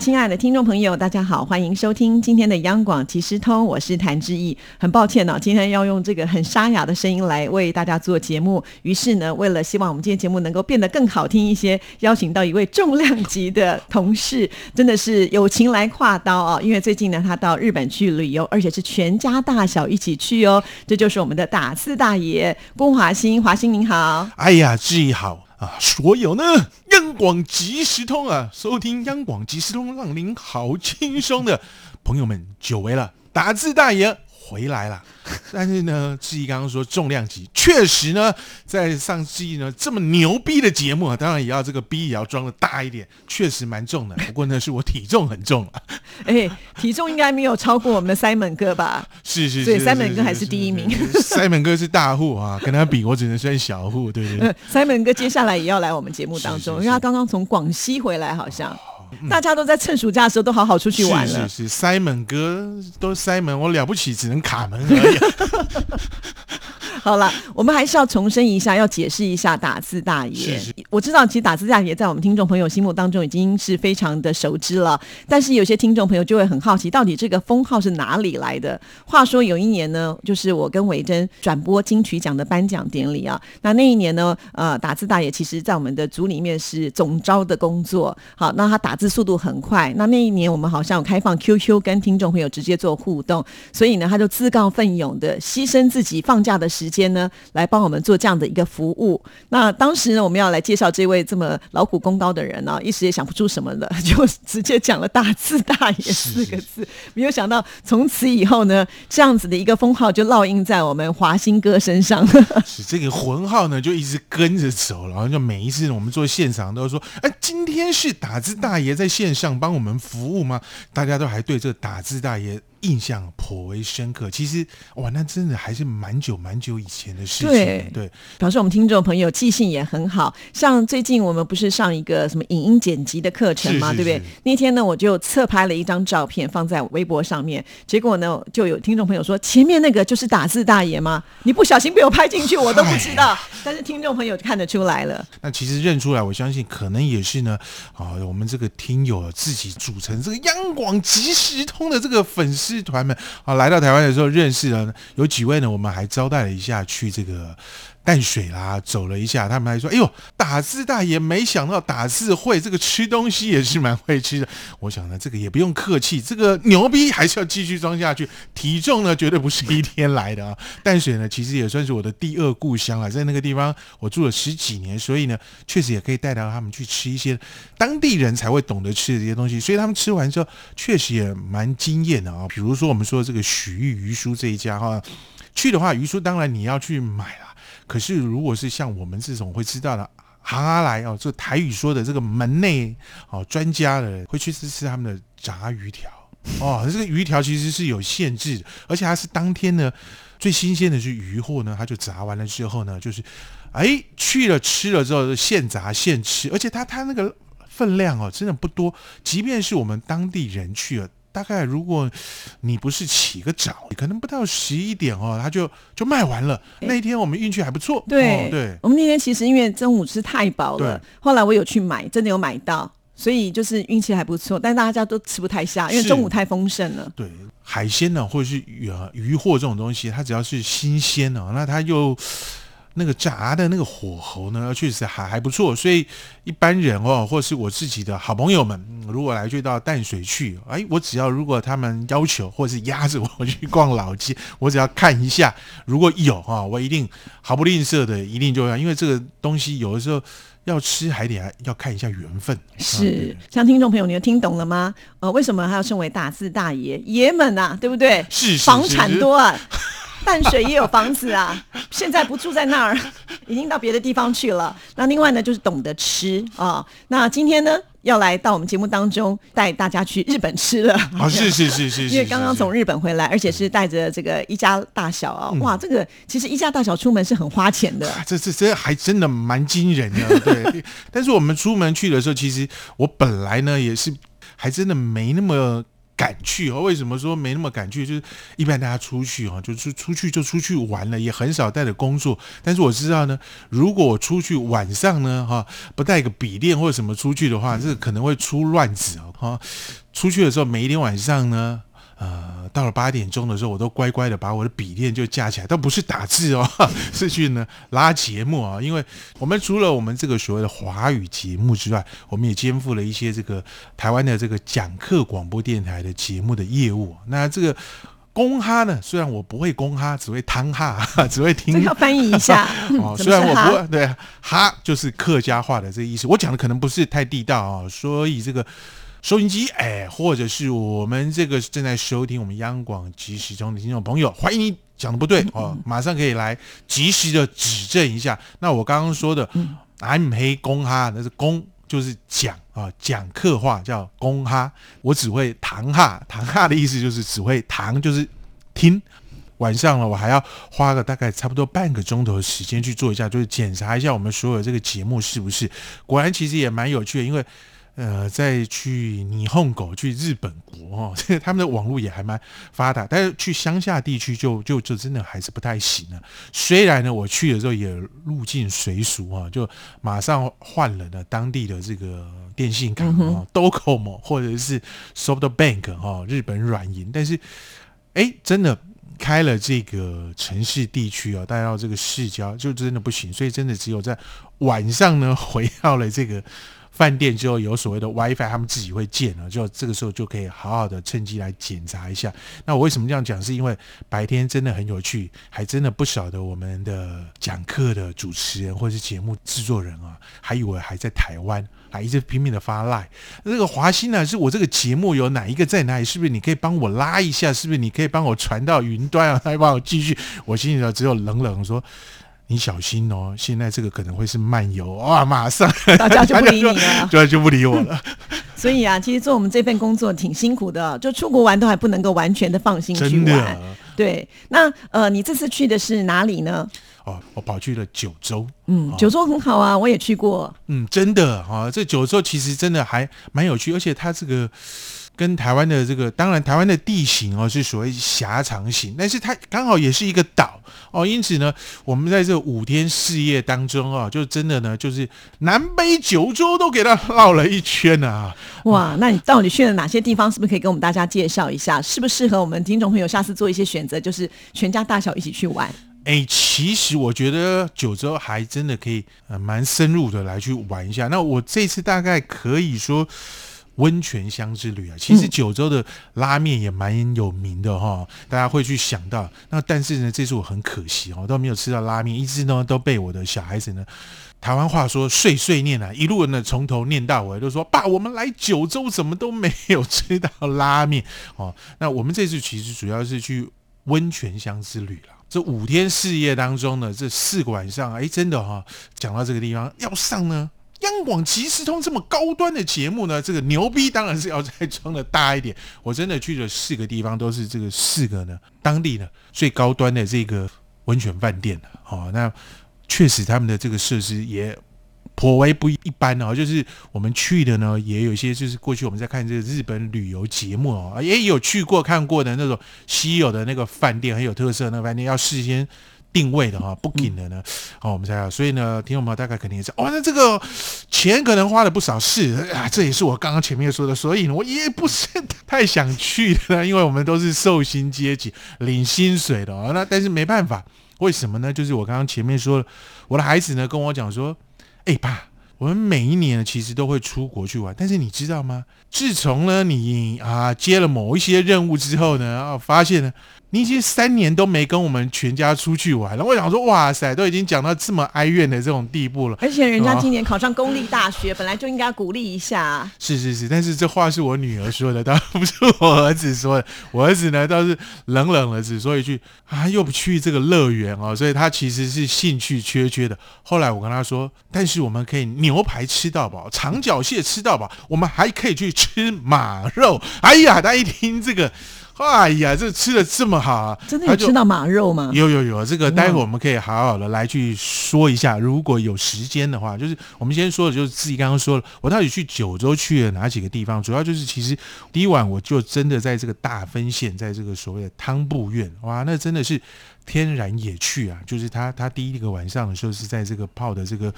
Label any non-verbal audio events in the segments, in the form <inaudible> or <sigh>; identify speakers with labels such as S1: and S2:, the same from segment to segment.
S1: 亲爱的听众朋友，大家好，欢迎收听今天的央广即时通，我是谭志毅。很抱歉呢、今天要用这个很沙哑的声音来为大家做节目。于是呢，为了希望我们今天节目能够变得更好听一些，邀请到一位重量级的同事，真的是友情来跨刀啊！因为最近呢，他到日本去旅游，而且是全家大小一起去哦。这就是我们的打字大爷龚华兴，华兴您好。
S2: 哎呀，志毅好啊！所有呢，央广即时通啊，收听央广即时通，让您好轻松的朋友们，久违了，打字大爷回来了。<laughs> 但是呢，志毅刚刚说重量级，确实呢，在上季呢这么牛逼的节目啊，当然也要这个逼也要装的大一点，确实蛮重的。不过呢，是我体重很重了，<laughs>
S1: 哎，体重应该没有超过我们的 Simon 哥吧？<laughs>
S2: 是是是，
S1: 对
S2: 是
S1: ，Simon 哥还是第一名。
S2: Simon 哥是大户啊，跟他比，我只能算小户，对不对？
S1: 呃，Simon 哥接下来也要来我们节目当中，因为他刚刚从广西回来，好像、大家都在趁暑假的时候都好好出去玩了。
S2: 是是是，Simon 哥都 Simon，我了不起，只能卡门而已。<laughs>
S1: 好了，我们还是要重申一下，要解释一下打字大爷。
S2: 是是
S1: 我知道，其实打字大爷在我们听众朋友心目当中已经是非常的熟知了，但是有些听众朋友就会很好奇，到底这个封号是哪里来的？话说有一年呢，就是我跟维珍转播金曲奖的颁奖典礼啊，那那一年呢，呃，打字大爷其实在我们的组里面是总招的工作，好，那他打字速度很快，那那一年我们好像有开放 QQ 跟听众朋友直接做互动，所以呢，他就自告奋勇的牺牲自己放假的时间呢，来帮我们做这样的一个服务。那当时呢，我们要来介绍这位这么劳苦功高的人呢、一时也想不出什么了，<laughs> 就直接讲了“大字大爷”四个字。没有想到从此以后呢，这样子的一个封号就烙印在我们华兴哥身上。<laughs>
S2: 是这个魂号呢，就一直跟着走，然后就每一次我们做现场都说，哎，今天是打字大爷在线上帮我们服务吗？大家都还对这个打字大爷印象颇为深刻。其实哇，那真的还是蛮久蛮久以前的事情。
S1: 对
S2: 对，
S1: 表示我们听众朋友记性也很好，像最近我们不是上一个什么影音剪辑的课程嘛，对不对？那天呢，我就侧拍了一张照片放在微博上面，结果呢，就有听众朋友说前面那个就是打字大爷吗？你不小心被我拍进去，我都不知道。<laughs> 但是听众朋友就看得出来了，
S2: 那其实认出来，我相信可能也是呢，啊，我们这个听友自己组成这个央广即时通的这个粉丝师团们啊，来到台湾的时候认识了，有几位呢，我们还招待了一下去这个。淡水啦，走了一下，他们还说：“哎呦，打字大爷，没想到打字会，这个吃东西也是蛮会吃的。”我想呢，这个也不用客气，这个牛逼还是要继续装下去。体重呢，绝对不是一天来的啊。淡水呢，其实也算是我的第二故乡了，在那个地方我住了十几年，所以呢，确实也可以带到他们去吃一些当地人才会懂得吃的这些东西。所以他们吃完之后，确实也蛮惊艳的啊。比如说我们说这个许玉鱼酥这一家哈，去的话，鱼酥当然你要去买啦。可是如果是像我们这种会知道的。行阿来哦，这台语说的这个门内哦专家的人会去吃吃他们的炸鱼条哦，这个鱼条其实是有限制，而且它是当天呢最新鲜的是鱼货呢，它就炸完了之后呢，就是哎去了吃了之后现炸现吃，而且它它那个分量哦真的不多，即便是我们当地人去了。大概如果你不是起个早，可能不到十一点哦，它就就卖完了。那一天我们运气还不错，
S1: 对、
S2: 哦、对，
S1: 我们那天其实因为中午吃太饱了，后来我有去买，真的有买到。所以就是运气还不错，但大家都吃不太下，因为中午太丰盛了。
S2: 对，海鲜呢，或者是鱼啊鱼货这种东西，它只要是新鲜的，那它又那个炸的那个火候呢，确实还还不错。所以一般人哦，或是我自己的好朋友们，嗯如果来去到淡水去，哎，我只要如果他们要求或是压着我去逛老街，我只要看一下，如果有啊，我一定毫不吝啬的，一定就要，因为这个东西有的时候。要吃还得要看一下缘分，<laughs>
S1: 是，像听众朋友，你有听懂了吗？呃，为什么还要称为大字大爷？爷们啊，对不对？<laughs>
S2: 是是
S1: 房产多啊，<laughs> 淡水也有房子啊，现在不住在那儿，已经到别的地方去了。那另外呢，就是懂得吃啊、那今天呢，要来到我们节目当中带大家去日本吃了。
S2: 啊，是是是是是，
S1: 因为刚刚从
S2: 日
S1: 日本回来，而且是带着这个一家大小啊，哇，这个其实一家大小出门是很花钱的。
S2: 这这这还真的蛮惊人的，对。<laughs> 但是我们出门去的时候，其实我本来呢也是还真的没那么。敢去哦？为什么说没那么敢去？就是一般大家出去哈，就是出去就出去玩了，也很少带着工作。但是我知道呢，如果我出去晚上呢，哈，不带个笔电或者什么出去的话，这可能会出乱子哦。哈，出去的时候，每一天晚上呢。呃，到了八点钟的时候，我都乖乖的把我的笔电就架起来，倒不是打字哦，<laughs> 是去呢拉节目啊。因为我们除了我们这个所谓的华语节目之外，我们也肩负了一些这个台湾的这个讲课广播电台的节目的业务。那这个公哈呢，虽然我不会公哈，只会汤哈，只会听。
S1: 要翻译一下
S2: 哦。<laughs> 虽然我不会，对哈就是客家话的这个意思，我讲的可能不是太地道啊，所以这个。收音机，哎，或者是我们这个正在收听我们央广即时中的听众朋友，欢迎你讲的不对哦，马上可以来及时的指正一下。那我刚刚说的，I'm 黑公哈，那是公就是讲啊，讲客话叫公哈，我只会堂哈，堂哈的意思就是只会堂，就是听。晚上了，我还要花个大概差不多半个钟头的时间去做一下，就是检查一下我们所有这个节目是不是。果然其实也蛮有趣的，因为。呃，再去霓虹狗去日本国哦，这 <laughs> 个他们的网络也还蛮发达，但是去乡下地区就就就真的还是不太行了。虽然呢，我去的时候也入境随俗啊，就马上换了呢当地的这个电信卡啊，Docomo 或者是 SoftBank 哦，日本软银，但是哎，真的开了这个城市地区啊，带到这个市郊就真的不行，所以真的只有在晚上呢回到了这个。饭店之后有所谓的 WiFi，他们自己会建了，就这个时候就可以好好的趁机来检查一下。那我为什么这样讲？是因为白天真的很有趣，还真的不晓得我们的讲课的主持人或是节目制作人啊，还以为还在台湾，还一直拼命的发赖。这个华兴呢，是我这个节目有哪一个在哪里？是不是你可以帮我拉一下？是不是你可以帮我传到云端啊？<laughs> 来帮我继续？我心里头只有冷冷说。你小心哦，现在这个可能会是漫游哇，马上 <laughs>
S1: 大家就不理你了，<laughs>
S2: 就就不理我了。<laughs>
S1: 所以啊，其实做我们这份工作挺辛苦的，就出国玩都还不能够完全的放心去玩。对，那呃，你这次去的是哪里呢？
S2: 哦，我跑去了九州。
S1: 嗯，九州很好啊，我也去过。
S2: 嗯，真的啊，这九州其实真的还蛮有趣，而且它这个。跟台湾的这个，当然台湾的地形哦是所谓狭长型，但是它刚好也是一个岛哦，因此呢，我们在这五天四夜当中啊，就真的呢，就是南北九州都给它绕了一圈啊。
S1: 哇，那你到底去了哪些地方？是不是可以跟我们大家介绍一下？适不适合我们听众朋友下次做一些选择，就是全家大小一起去玩？
S2: 哎，其实我觉得九州还真的可以呃蛮深入的来去玩一下。那我这次大概可以说。温泉乡之旅啊，其实九州的拉面也蛮有名的哈，大家会去想到。那但是呢，这次我很可惜哦，都没有吃到拉面，一直呢都被我的小孩子呢，台湾话说碎碎念啊，一路呢从头念到尾，都说爸，我们来九州怎么都没有吃到拉面哦。那我们这次其实主要是去温泉乡之旅了，这五天四夜当中呢，这四个晚上，哎，真的哈，讲到这个地方要上呢。央广即时通这么高端的节目呢，这个牛逼当然是要再装的大一点。我真的去了四个地方，都是这个四个呢当地的最高端的这个温泉饭店。哦，那确实他们的这个设施也颇为不一般哦。就是我们去的呢，也有一些就是过去我们在看这个日本旅游节目哦，也有去过看过的那种稀有的那个饭店，很有特色那个饭店，要事先。定位的哈，不给的呢，哦，我们想想，所以呢，听众朋友大概肯定也是，哦，那这个钱可能花了不少，是啊，这也是我刚刚前面说的，所以呢，我也不是太想去的，<laughs> 因为我们都是寿星阶级，领薪水的哦，那但是没办法，为什么呢？就是我刚刚前面说，我的孩子呢跟我讲说，哎爸，我们每一年其实都会出国去玩，但是你知道吗？自从呢你啊接了某一些任务之后呢，啊发现呢。你已经三年都没跟我们全家出去玩了，我想说，哇塞，都已经讲到这么哀怨的这种地步了。
S1: 而且人家今年考上公立大学，本来就应该鼓励一下。
S2: 是是是，但是这话是我女儿说的，当然不是我儿子说的。我儿子呢倒是冷冷的只说一句啊，又不去这个乐园哦，所以他其实是兴趣缺缺的。后来我跟他说，但是我们可以牛排吃到饱，长脚蟹吃到饱，我们还可以去吃马肉。哎呀，大家一听这个。哎呀，这吃的这么好啊！
S1: 真的有吃到马肉吗？
S2: 有有有，这个待会我们可以好好的来去说一下。如果有时间的话，就是我们先说的，就是自己刚刚说了，我到底去九州去了哪几个地方？主要就是其实第一晚我就真的在这个大分县，在这个所谓的汤布院，哇，那真的是天然野趣啊！就是他他第一个晚上的时候是在这个泡的这个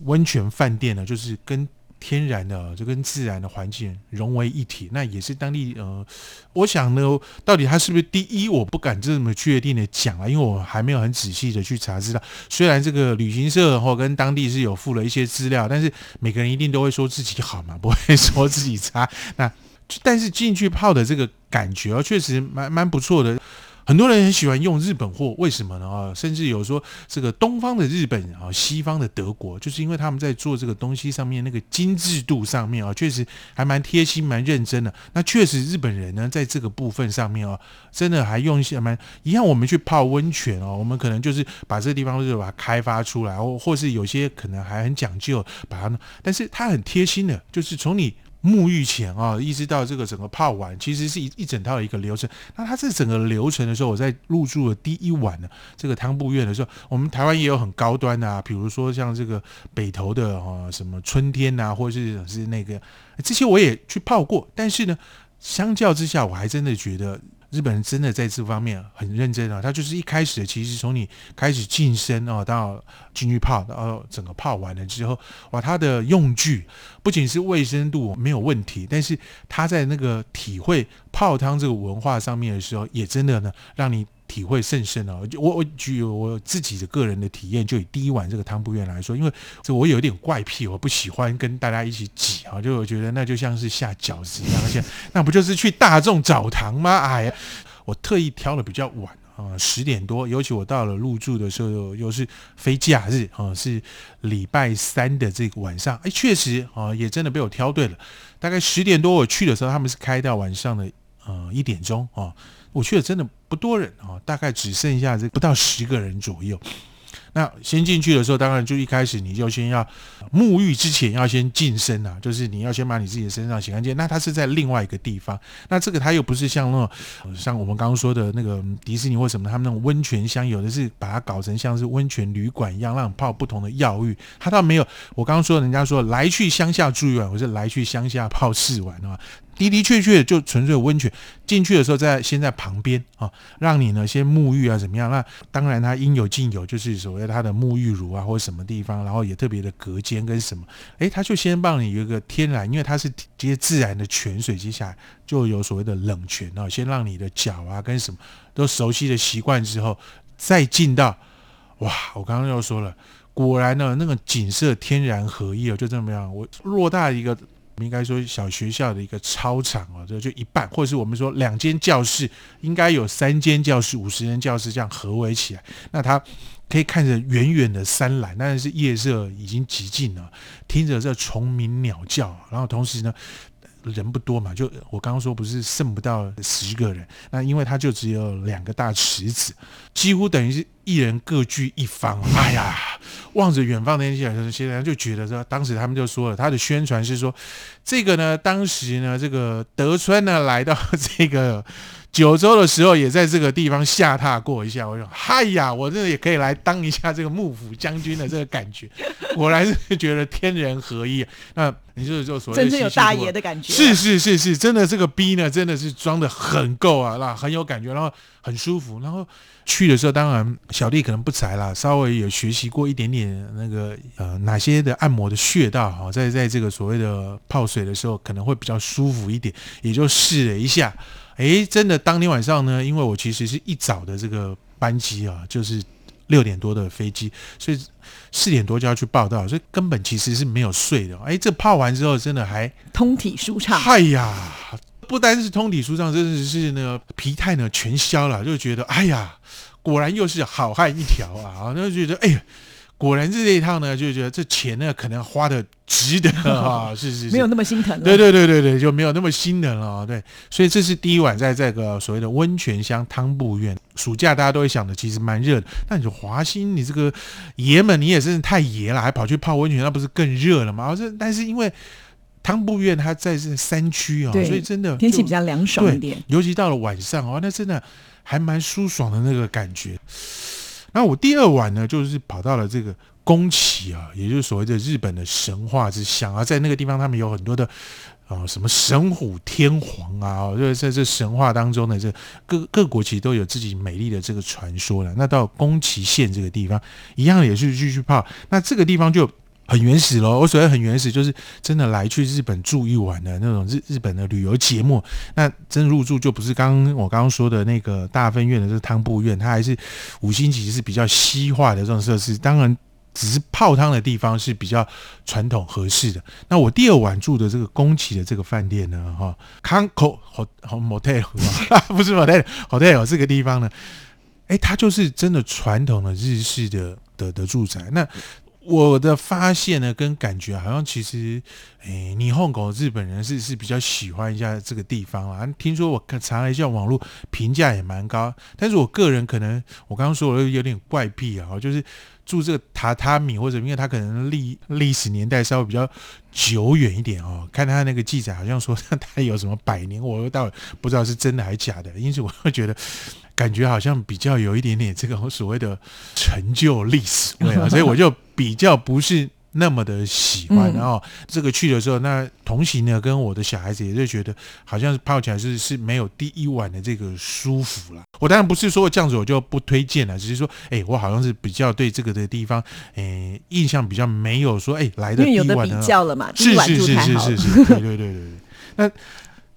S2: 温泉饭店呢，就是跟。天然的就跟自然的环境融为一体，那也是当地呃，我想呢，到底它是不是第一，我不敢这么确定的讲啊，因为我还没有很仔细的去查资料。虽然这个旅行社或跟当地是有附了一些资料，但是每个人一定都会说自己好嘛，<laughs> 不会说自己差。那但是进去泡的这个感觉啊确实蛮蛮不错的。很多人很喜欢用日本货，为什么呢？啊，甚至有说这个东方的日本啊，西方的德国，就是因为他们在做这个东西上面那个精致度上面啊，确实还蛮贴心、蛮认真的。那确实日本人呢，在这个部分上面啊，真的还用一些蛮一样。我们去泡温泉哦，我们可能就是把这个地方就是把它开发出来，或或是有些可能还很讲究，把它，但是它很贴心的，就是从你。沐浴前啊，一直到这个整个泡完，其实是一一整套的一个流程。那它这整个流程的时候，我在入住的第一晚呢，这个汤布院的时候，我们台湾也有很高端的啊，比如说像这个北投的啊，什么春天呐，或者是是那个这些我也去泡过，但是呢，相较之下，我还真的觉得。日本人真的在这方面很认真啊！他就是一开始其实从你开始晋升哦，到进去泡，然后整个泡完了之后，哇，他的用具不仅是卫生度没有问题，但是他在那个体会泡汤这个文化上面的时候，也真的呢让你。体会甚深啊！我我举我自己的个人的体验，就以第一晚这个汤布院来说，因为这我有点怪癖，我不喜欢跟大家一起挤啊，就我觉得那就像是下饺子一样，而且 <laughs> 那不就是去大众澡堂吗？哎呀，我特意挑了比较晚啊，十点多，尤其我到了入住的时候又是非假日啊，是礼拜三的这个晚上，哎，确实啊，也真的被我挑对了。大概十点多我去的时候，他们是开到晚上的呃一点钟啊。我去的真的不多人啊，大概只剩下这不到十个人左右。那先进去的时候，当然就一开始你就先要沐浴之前要先净身啊，就是你要先把你自己的身上洗干净。那它是在另外一个地方，那这个它又不是像那种像我们刚刚说的那个迪士尼或什么，他们那种温泉乡有的是把它搞成像是温泉旅馆一样，让你泡不同的药浴。它倒没有，我刚刚说人家说来去乡下住一晚，我是来去乡下泡四晚啊。的的确确就纯粹温泉，进去的时候在先在旁边啊，让你呢先沐浴啊怎么样？那当然它应有尽有，就是所谓它的沐浴乳啊或者什么地方，然后也特别的隔间跟什么，诶，他就先帮你有一个天然，因为它是接自然的泉水，接下来就有所谓的冷泉啊，先让你的脚啊跟什么都熟悉的习惯之后，再进到哇，我刚刚又说了，果然呢那个景色天然合一哦，就这么样，我偌大一个。应该说小学校的一个操场哦，这就一半，或者是我们说两间教室，应该有三间教室，五十人教室这样合围起来，那它可以看着远远的山岚，但是夜色已经极尽了，听着这虫鸣鸟叫，然后同时呢。人不多嘛，就我刚刚说不是剩不到十个人，那因为他就只有两个大池子，几乎等于是一人各据一方。哎呀，望着远方的那些人，现在就觉得说，当时他们就说了，他的宣传是说，这个呢，当时呢，这个德川呢来到这个。九州的时候也在这个地方下榻过一下，我说嗨呀，我这也可以来当一下这个幕府将军的这个感觉，果然是觉得天人合一。那你就是就所谓
S1: 真正有大爷的感觉，
S2: 是是是是，真的这个逼呢，真的是装的很够啊，那很有感觉，然后很舒服。然后去的时候，当然小弟可能不才啦，稍微有学习过一点点那个呃哪些的按摩的穴道哈，在在这个所谓的泡水的时候可能会比较舒服一点，也就试了一下。哎，真的，当天晚上呢，因为我其实是一早的这个班机啊，就是六点多的飞机，所以四点多就要去报道，所以根本其实是没有睡的。哎，这泡完之后，真的还
S1: 通体舒畅。
S2: 哎呀，不单是通体舒畅，真的是那个疲态呢全消了，就觉得哎呀，果然又是好汉一条啊！那就觉得哎呀。果然是这一趟呢，就觉得这钱呢可能花的值得啊，是是是，
S1: 没有那么心疼了。
S2: 对对对对对，就没有那么心疼了啊。对，所以这是第一晚在这个所谓的温泉乡汤布院。暑假大家都会想的，其实蛮热的。那你说华兴，你这个爷们，你也真是太爷了，还跑去泡温泉，那不是更热了吗？这但是因为汤布院它在这山区啊，
S1: 对
S2: 所以真的
S1: 天气比较凉爽一点。
S2: 尤其到了晚上哦，那真的还蛮舒爽的那个感觉。那我第二晚呢，就是跑到了这个宫崎啊，也就是所谓的日本的神话之乡啊，在那个地方他们有很多的啊、什么神虎天皇啊，就是在这神话当中呢，这各各国其实都有自己美丽的这个传说了。那到宫崎县这个地方，一样也是继续泡。那这个地方就很原始喽。我所谓很原始，就是真的来去日本住一晚的那种日日本的旅游节目。那真入住就不是刚刚我刚刚说的那个大分院的这个汤布院，它还是五星级是比较西化的这种设施。当然。只是泡汤的地方是比较传统合适的。那我第二晚住的这个宫崎的这个饭店呢，哈，Kanko Hotel 不是 Hotel Hotel 这个地方呢，哎，它就是真的传统的日式的的的住宅。那我的发现呢，跟感觉好像其实，诶，霓虹狗日本人是是比较喜欢一下这个地方啊。听说我看查了一下网络评价也蛮高，但是我个人可能我刚刚说我有点怪癖啊，就是住这个榻榻米或者因为它可能历历史年代稍微比较久远一点哦。看他那个记载好像说它有什么百年，我倒不知道是真的还是假的，因此我会觉得。感觉好像比较有一点点这个 <laughs> 所谓的成就历史味啊，<laughs> 所以我就比较不是那么的喜欢。
S1: 嗯
S2: 然后这个去的时候，那同行呢跟我的小孩子也就觉得好像是泡起来是是没有第一晚的这个舒服了。我当然不是说这样子我就不推荐了，只是说，哎，我好像是比较对这个的地方，哎，印象比较没有说，哎，来的第
S1: 因为有的比
S2: 一晚呢
S1: 较了嘛，第
S2: 是是是是。是是，对对对对对。那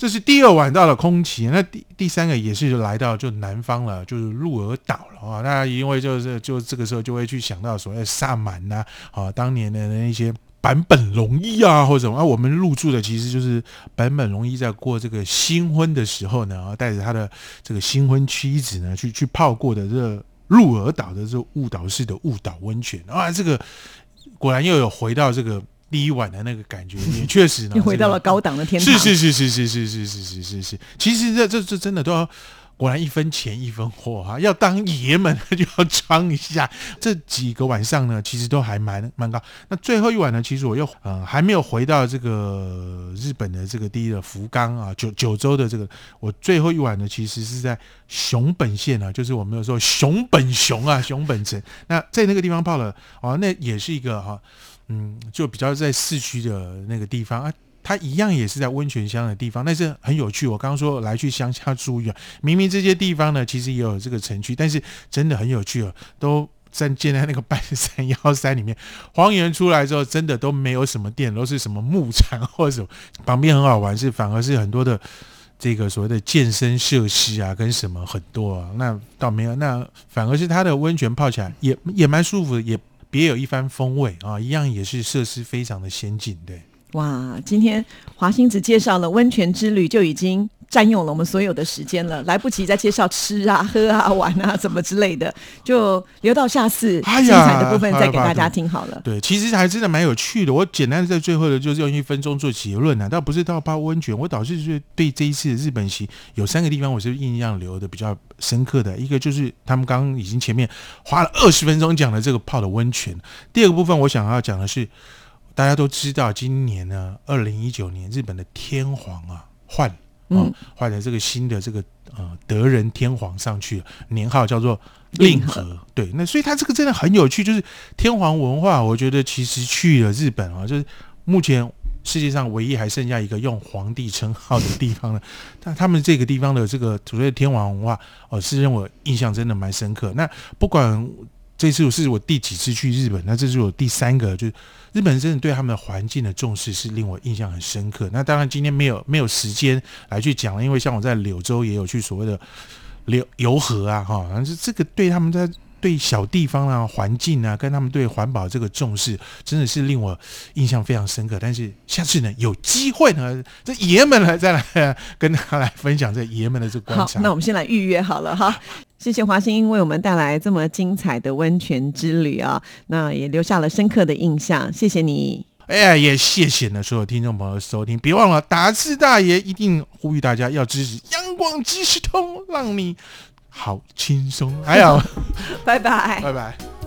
S2: 这是第二晚到了空崎，那第第三个也是来到就南方了，就是鹿儿岛了啊。那因为就是就这个时候就会去想到所谓萨满呐啊，当年的那些。坂本龙一啊，或者什么啊，我们入住的其实就是坂本龙一在过这个新婚的时候呢，啊，带着他的这个新婚妻子呢，去去泡过的这鹿儿岛的这个雾岛式的雾岛温泉啊，这个果然又有回到这个第一晚的那个感觉，也 <laughs> 确实呢，
S1: 你回到了高档的天堂。
S2: 是是是是是是是是是是是，其实这这这真的都要。果然一分钱一分货哈，要当爷们就要装一下。这几个晚上呢，其实都还蛮蛮高。那最后一晚呢，其实我又呃还没有回到这个日本的这个第一的福冈啊九九州的这个，我最后一晚呢，其实是在熊本县啊，就是我们有时候熊本熊啊熊本城。那在那个地方泡了啊，那也是一个哈、嗯，就比较在市区的那个地方啊。它一样也是在温泉乡的地方，但是很有趣。我刚刚说来去乡下住院，<laughs> 明明这些地方呢，其实也有这个城区，但是真的很有趣哦，都在建在那个半山腰山里面。荒原出来之后，真的都没有什么店，都是什么牧场或者什么。旁边很好玩是，反而是很多的这个所谓的健身设施啊，跟什么很多啊，那倒没有，那反而是它的温泉泡起来也也蛮舒服的，也别有一番风味啊，一样也是设施非常的先进，对。
S1: 哇，今天华星子介绍了温泉之旅，就已经占用了我们所有的时间了，来不及再介绍吃啊、喝啊、玩啊什么之类的，就留到下次精彩的部分再给大家听好了。
S2: 对，其实还真的蛮有趣的。我简单在最后的就是用一分钟做结论啊，倒不是到泡温泉，我倒是是对这一次的日本行有三个地方我是印象留的比较深刻的，一个就是他们刚刚已经前面花了二十分钟讲的这个泡的温泉，第二个部分我想要讲的是，大家都知道今年呢，二零一九年日本的天皇啊换
S1: 嗯，
S2: 换了这个新的这个呃德仁天皇上去了，年号叫做令和。对，那所以他这个真的很有趣，就是天皇文化，我觉得其实去了日本啊，就是目前世界上唯一还剩下一个用皇帝称号的地方了。<laughs> 但他们这个地方的这个所谓的天皇文化，哦、是让我印象真的蛮深刻。那不管这次是我第几次去日本，那这是我第三个，就是日本人真的对他们的环境的重视是令我印象很深刻。那当然今天没有没有时间来去讲了，因为像我在柳州也有去所谓的柳游河啊，哈，但是这个对他们在对小地方啊、环境啊，跟他们对环保这个重视，真的是令我印象非常深刻。但是下次呢，有机会呢，这爷们呢再来、跟他来分享这爷们的这个观，察。
S1: 那我们先来预约好了哈。谢谢华兴为我们带来这么精彩的温泉之旅啊，那也留下了深刻的印象。谢谢你。
S2: 哎呀，也谢谢呢所有听众朋友收听，别忘了打字大爷一定呼吁大家要支持阳光即时通，让你好轻松。还有，<laughs>
S1: 拜拜。
S2: 拜拜。